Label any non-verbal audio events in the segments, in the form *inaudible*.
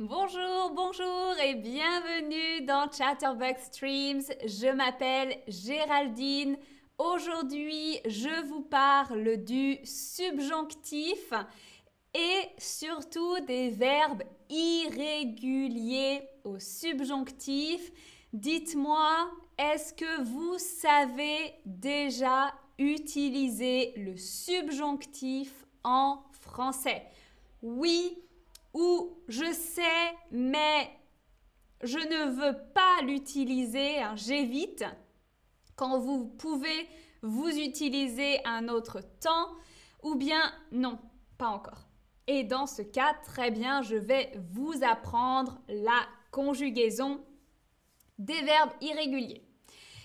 Bonjour, bonjour et bienvenue dans Chatterbox Streams. Je m'appelle Géraldine. Aujourd'hui, je vous parle du subjonctif et surtout des verbes irréguliers au subjonctif. Dites-moi, est-ce que vous savez déjà utiliser le subjonctif en français? Oui ou je sais, mais je ne veux pas l'utiliser, hein, j'évite. Quand vous pouvez vous utiliser un autre temps, ou bien non, pas encore. Et dans ce cas, très bien, je vais vous apprendre la conjugaison des verbes irréguliers.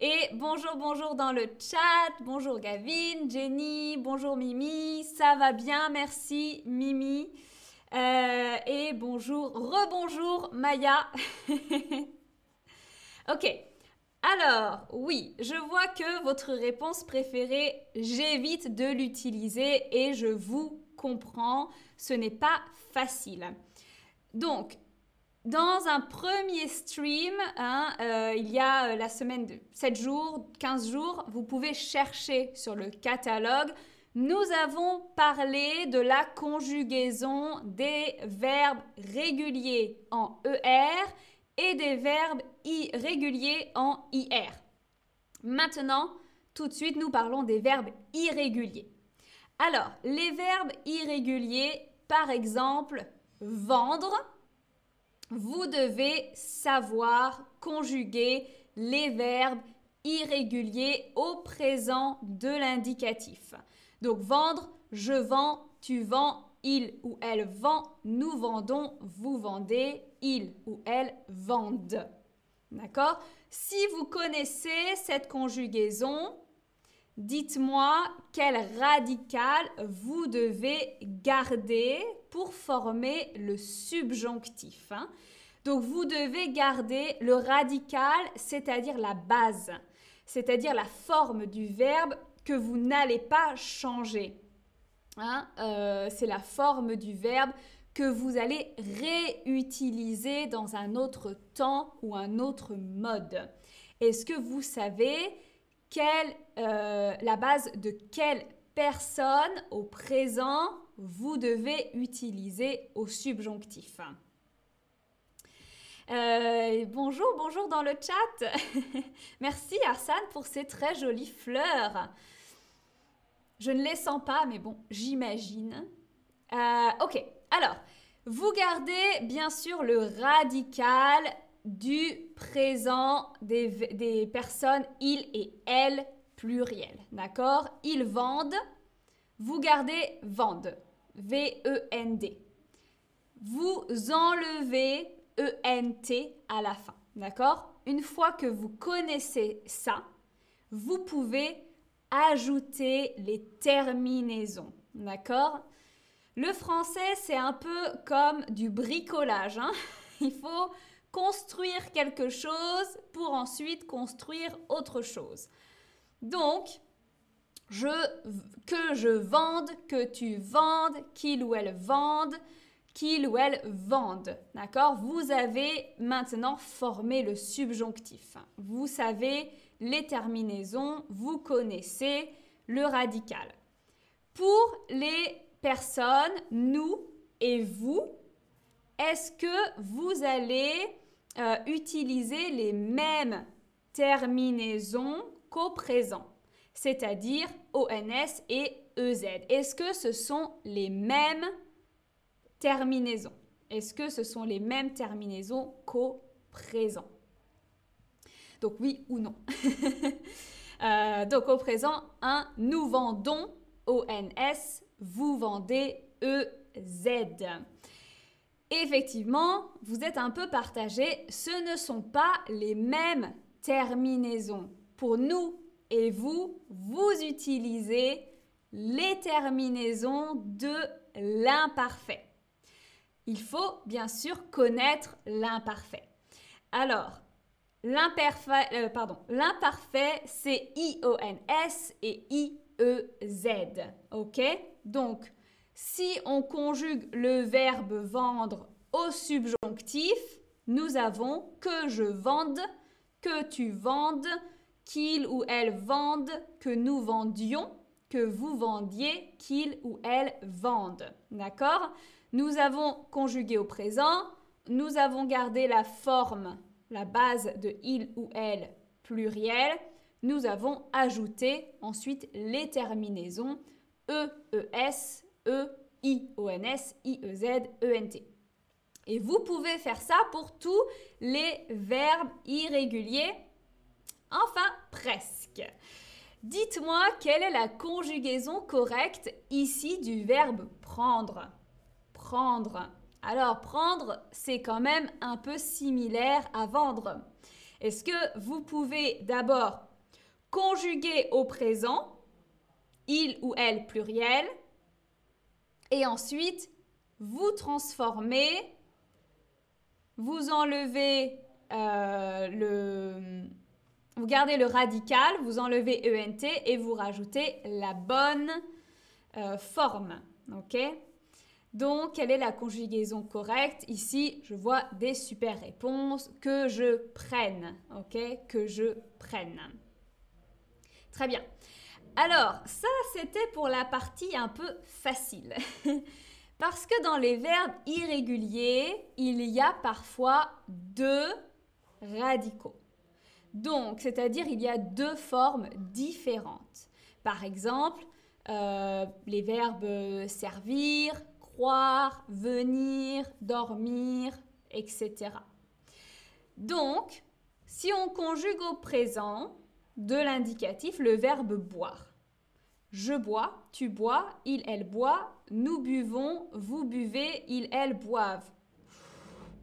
Et bonjour, bonjour dans le chat. Bonjour Gavin, Jenny, bonjour Mimi. Ça va bien, merci Mimi. Euh, et bonjour, rebonjour Maya. *laughs* ok. Alors, oui, je vois que votre réponse préférée, j'évite de l'utiliser et je vous comprends, ce n'est pas facile. Donc, dans un premier stream, hein, euh, il y a euh, la semaine de 7 jours, 15 jours, vous pouvez chercher sur le catalogue. Nous avons parlé de la conjugaison des verbes réguliers en ER et des verbes irréguliers en IR. Maintenant, tout de suite, nous parlons des verbes irréguliers. Alors, les verbes irréguliers, par exemple, vendre, vous devez savoir conjuguer les verbes irréguliers au présent de l'indicatif. Donc vendre, je vends, tu vends, il ou elle vend, nous vendons, vous vendez, il ou elle vendent. D'accord? Si vous connaissez cette conjugaison, dites-moi quel radical vous devez garder pour former le subjonctif. Hein. Donc vous devez garder le radical, c'est-à-dire la base, c'est-à-dire la forme du verbe vous n'allez pas changer. Hein. Euh, c'est la forme du verbe que vous allez réutiliser dans un autre temps ou un autre mode. Est-ce que vous savez euh, la base de quelle personne au présent vous devez utiliser au subjonctif? Euh, bonjour, bonjour dans le chat. *laughs* Merci Arsane pour ces très jolies fleurs. Je ne les sens pas, mais bon, j'imagine. Euh, ok, alors, vous gardez bien sûr le radical du présent des, des personnes il et elle pluriel. D'accord? Ils vendent. Vous gardez vendent. V-E-N-D. Vous enlevez E-N-T à la fin. D'accord? Une fois que vous connaissez ça, vous pouvez ajouter les terminaisons. D'accord? Le français, c'est un peu comme du bricolage. Hein *laughs* Il faut construire quelque chose pour ensuite construire autre chose. Donc, que je vende, que tu vendes, qu'il ou elle vende, qu'il ou elle vende. D'accord? Vous avez maintenant formé le subjonctif. Vous savez les terminaisons, vous connaissez le radical. Pour les personnes, nous et vous, est-ce que vous allez euh, utiliser les mêmes terminaisons qu'au présent, c'est-à-dire ONS et EZ. Est-ce que ce sont les mêmes terminaisons? Est-ce que ce sont les mêmes terminaisons qu'au présent? Donc oui ou non. *laughs* Euh, donc au présent, un nous vendons ONS, vous vendez EZ. Effectivement, vous êtes un peu partagé, ce ne sont pas les mêmes terminaisons pour nous et vous, vous utilisez les terminaisons de l'imparfait. Il faut bien sûr connaître l'imparfait. Alors, l'imparfait, euh, c'est I-O-N-S et I-E-Z. OK? Donc, si on conjugue le verbe vendre Au subjonctif, nous avons que je vende, que tu vendes, qu'il ou elle vende, que nous vendions, que vous vendiez, qu'il ou elle vendent. D'accord? Nous avons conjugué au présent, nous avons gardé la forme, la base de il ou elle pluriel. Nous avons ajouté ensuite les terminaisons E, ES, E, I, ONS, IEZ, ENT. Et vous pouvez faire ça pour tous les verbes irréguliers. Enfin, presque. Dites-moi quelle est la conjugaison correcte ici du verbe prendre. Prendre. Alors, prendre, c'est quand même un peu similaire à vendre. Est-ce que vous pouvez d'abord conjuguer au présent, il ou elle pluriel, et ensuite vous transformez, vous enlevez euh, le... Vous gardez le radical, vous enlevez ENT et vous rajoutez la bonne euh, forme. OK? Donc, quelle est la conjugaison correcte? Ici, je vois des super réponses. Que je prenne. OK? Que je prenne. Très bien. Alors, ça, c'était pour la partie un peu facile. *laughs* Parce que dans les verbes irréguliers, il y a parfois deux radicaux. Donc, c'est-à-dire il y a deux formes différentes. Par exemple, euh, les verbes servir, venir, dormir, etc. Donc, si on conjugue au présent de l'indicatif le verbe boire. Je bois, tu bois, il, elle boit, nous buvons, vous buvez, il, elle boivent.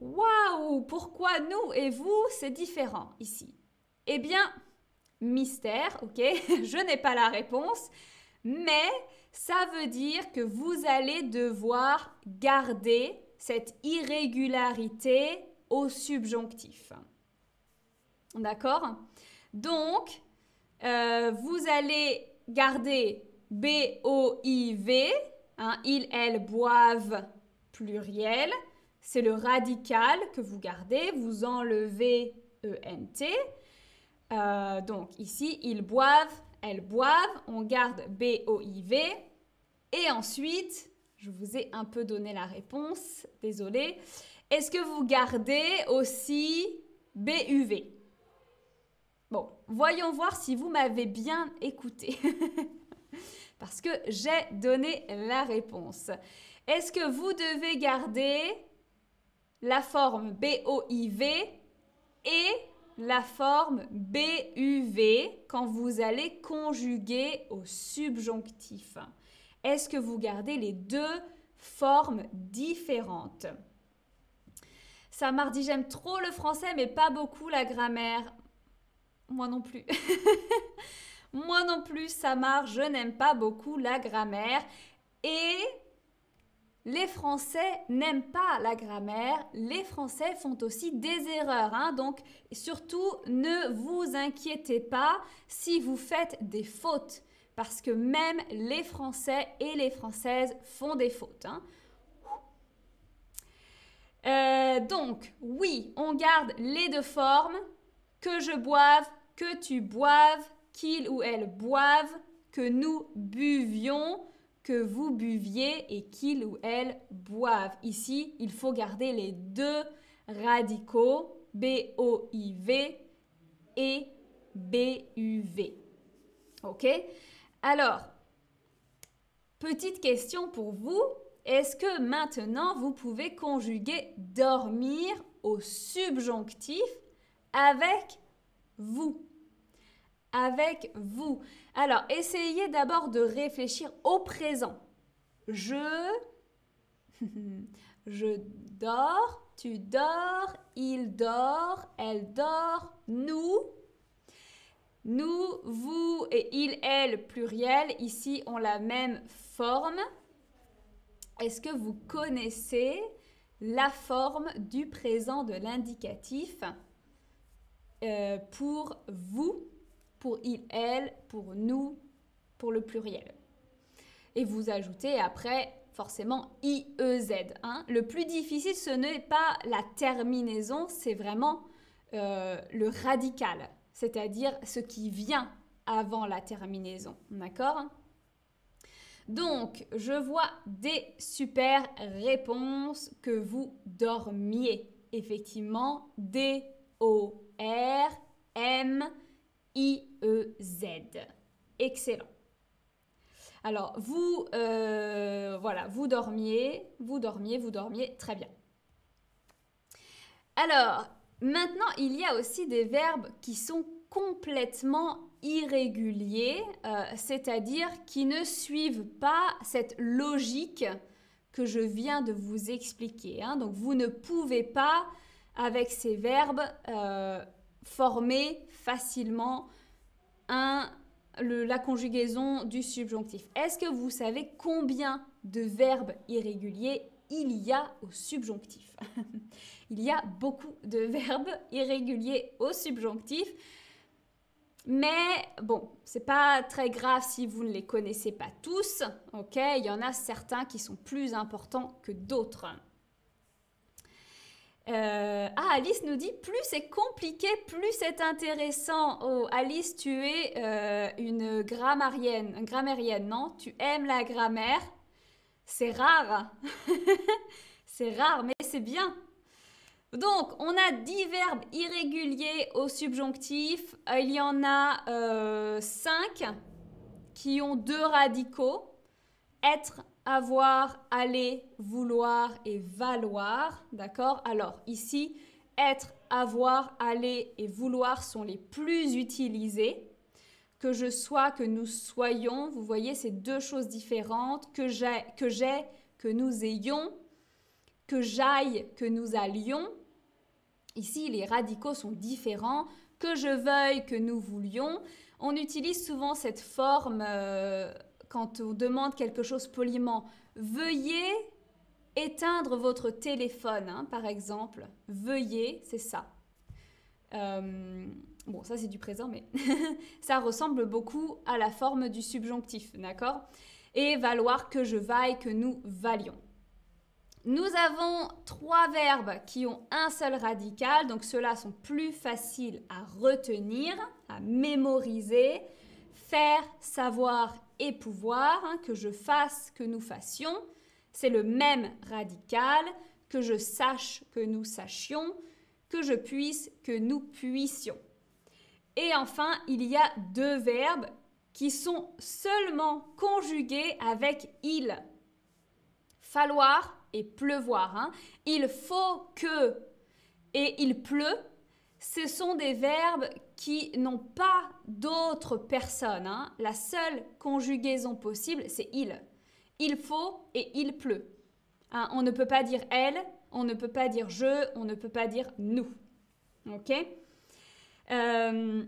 Waouh Pourquoi nous et vous, c'est différent ici Eh bien, mystère, ok *laughs* Je n'ai pas la réponse, mais ça veut dire que vous allez devoir garder cette irrégularité au subjonctif. D'accord? Donc, euh, vous allez garder B-O-I-V, hein, il, elle boivent pluriel. C'est le radical que vous gardez, vous enlevez E-N-T. Euh, donc ici, ils boivent elles boivent, on garde B-O-I-V. Et ensuite, je vous ai un peu donné la réponse, désolé. Est-ce que vous gardez aussi B-U-V Bon, voyons voir si vous m'avez bien écouté. *laughs* Parce que j'ai donné la réponse. Est-ce que vous devez garder la forme B-O-I-V et la forme BUV quand vous allez conjuguer au subjonctif? Est-ce que vous gardez les deux formes différentes? Samar dit j'aime trop le français mais pas beaucoup la grammaire. Moi non plus. *laughs* Moi non plus, Samar, je n'aime pas beaucoup la grammaire. Et les Français n'aiment pas la grammaire, les Français font aussi des erreurs. Hein. donc surtout, ne vous inquiétez pas si vous faites des fautes, parce que même les Français et les Françaises font des fautes. Hein. Euh, donc, oui, on garde les deux formes, que je boive, que tu boives, qu'il ou elle boive, que nous buvions, que vous buviez et qu'il ou elle boivent. Ici, il faut garder les deux radicaux B-O-I-V et B-U-V. OK? Alors, petite question pour vous. Est-ce que maintenant vous pouvez conjuguer dormir au subjonctif avec vous? Avec vous. Alors, essayez d'abord de réfléchir au présent. Je, *laughs* je dors, tu dors, il dort, elle dort, nous, nous, vous et il, elle, pluriel, ici ont la même forme. Est-ce que vous connaissez la forme du présent de l'indicatif euh, pour vous pour il, elle, pour nous, pour le pluriel? Et vous ajoutez après forcément IEZ. Hein. Le plus difficile, ce n'est pas la terminaison, c'est vraiment euh, le radical, c'est-à-dire ce qui vient avant la terminaison. D'accord? Donc, je vois des super réponses que vous dormiez. Effectivement, D-O-R-M-I-E-Z. Excellent. Alors, vous, euh, voilà, vous dormiez, vous dormiez, vous dormiez, très bien. Alors, maintenant, il y a aussi des verbes qui sont complètement irréguliers, euh, c'est-à-dire qui ne suivent pas cette logique que je viens de vous expliquer. Hein. Donc vous ne pouvez pas, avec ces verbes, euh, former facilement la conjugaison du subjonctif. Est-ce que vous savez combien de verbes irréguliers il y a au subjonctif? *laughs* Il y a beaucoup de *laughs* verbes irréguliers au subjonctif. Mais bon, c'est pas très grave si vous ne les connaissez pas tous, ok? Il y en a certains qui sont plus importants que d'autres. Euh, ah, Alice nous dit plus c'est compliqué, plus c'est intéressant. Oh, Alice, tu es euh, une grammarienne, grammairienne, non? Tu aimes la grammaire? C'est rare. *laughs* c'est rare, mais c'est bien. Donc, on a 10 verbes irréguliers au subjonctif. Euh, il y en a 5 euh, qui ont deux radicaux. Être, avoir, aller, vouloir et valoir. D'accord? Alors, ici, être, avoir, aller et vouloir sont les plus utilisés. Que je sois, que nous soyons, vous voyez, c'est deux choses différentes. Que, j'ai, que nous ayons. Que j'aille, que nous allions. Ici, les radicaux sont différents. Que je veuille, que nous voulions. On utilise souvent cette forme euh, quand on demande quelque chose poliment. Veuillez éteindre votre téléphone, hein, par exemple. Veuillez, c'est ça. Euh, bon, ça c'est du présent, mais *laughs* ça ressemble beaucoup à la forme du subjonctif, d'accord? Et valoir que je vaille, que nous valions. Nous avons trois verbes qui ont un seul radical, donc ceux-là sont plus faciles à retenir, à mémoriser. Faire, savoir et pouvoir, hein, que je fasse, que nous fassions, c'est le même radical, que je sache, que nous sachions, que je puisse, que nous puissions. Et enfin, il y a deux verbes qui sont seulement conjugués avec il. Falloir pleuvoir. Hein. Il faut que et il pleut, ce sont des verbes qui n'ont pas d'autres personnes. Hein. La seule conjugaison possible, c'est il. Il faut et il pleut. Hein. On ne peut pas dire elle, on ne peut pas dire je, on ne peut pas dire nous. Ok? Euh,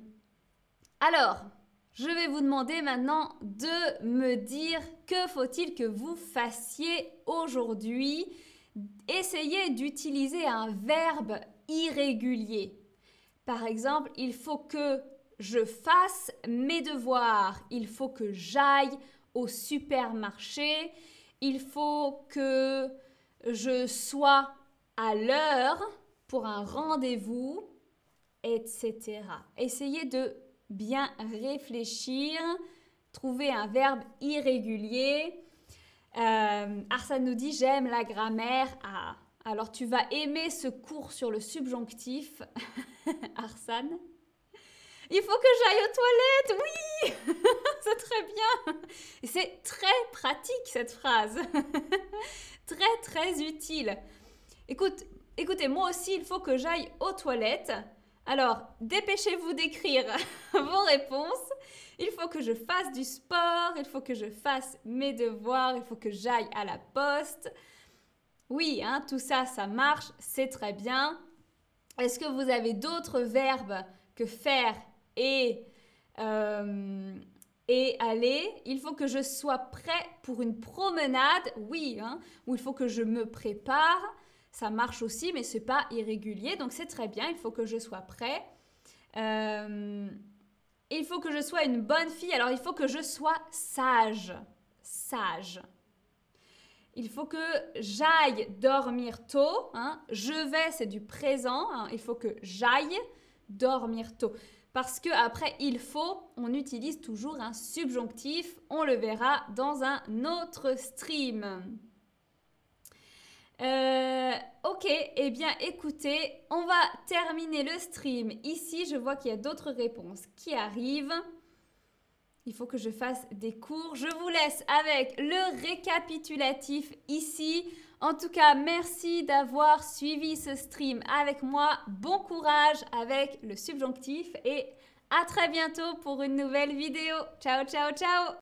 Alors, je vais vous demander maintenant de me dire que faut-il que vous fassiez aujourd'hui. Essayez d'utiliser un verbe irrégulier. Par exemple, il faut que je fasse mes devoirs. Il faut que j'aille au supermarché. Il faut que je sois à l'heure pour un rendez-vous, etc. Essayez de bien réfléchir, trouver un verbe irrégulier. Euh, Arsène nous dit j'aime la grammaire. Ah, alors tu vas aimer ce cours sur le subjonctif, *laughs* Arsène. Il faut que j'aille aux toilettes, oui *laughs* C'est très bien C'est très pratique cette phrase. *laughs* très très utile. Écoute, écoutez, moi aussi, il faut que j'aille aux toilettes. Alors, dépêchez-vous d'écrire *laughs* vos réponses. Il faut que je fasse du sport, il faut que je fasse mes devoirs, il faut que j'aille à la poste. Oui, hein, tout ça, ça marche, c'est très bien. Est-ce que vous avez d'autres verbes que faire et, euh, et aller? Il faut que je sois prêt pour une promenade, oui, hein, ou il faut que je me prépare ça marche aussi, mais c'est pas irrégulier, donc c'est très bien. Il faut que je sois prêt. Euh, il faut que je sois une bonne fille. Alors il faut que je sois sage, sage. il faut que j'aille dormir tôt. Hein. Je vais, c'est du présent. Hein. Il faut que j'aille dormir tôt. Parce que après, il faut, on utilise toujours un subjonctif. On le verra dans un autre stream. Euh, ok, eh bien écoutez, on va terminer le stream ici. Je vois qu'il y a d'autres réponses qui arrivent. Il faut que je fasse des cours. Je vous laisse avec le récapitulatif ici. En tout cas, merci d'avoir suivi ce stream avec moi. Bon courage avec le subjonctif et à très bientôt pour une nouvelle vidéo. Ciao, ciao, ciao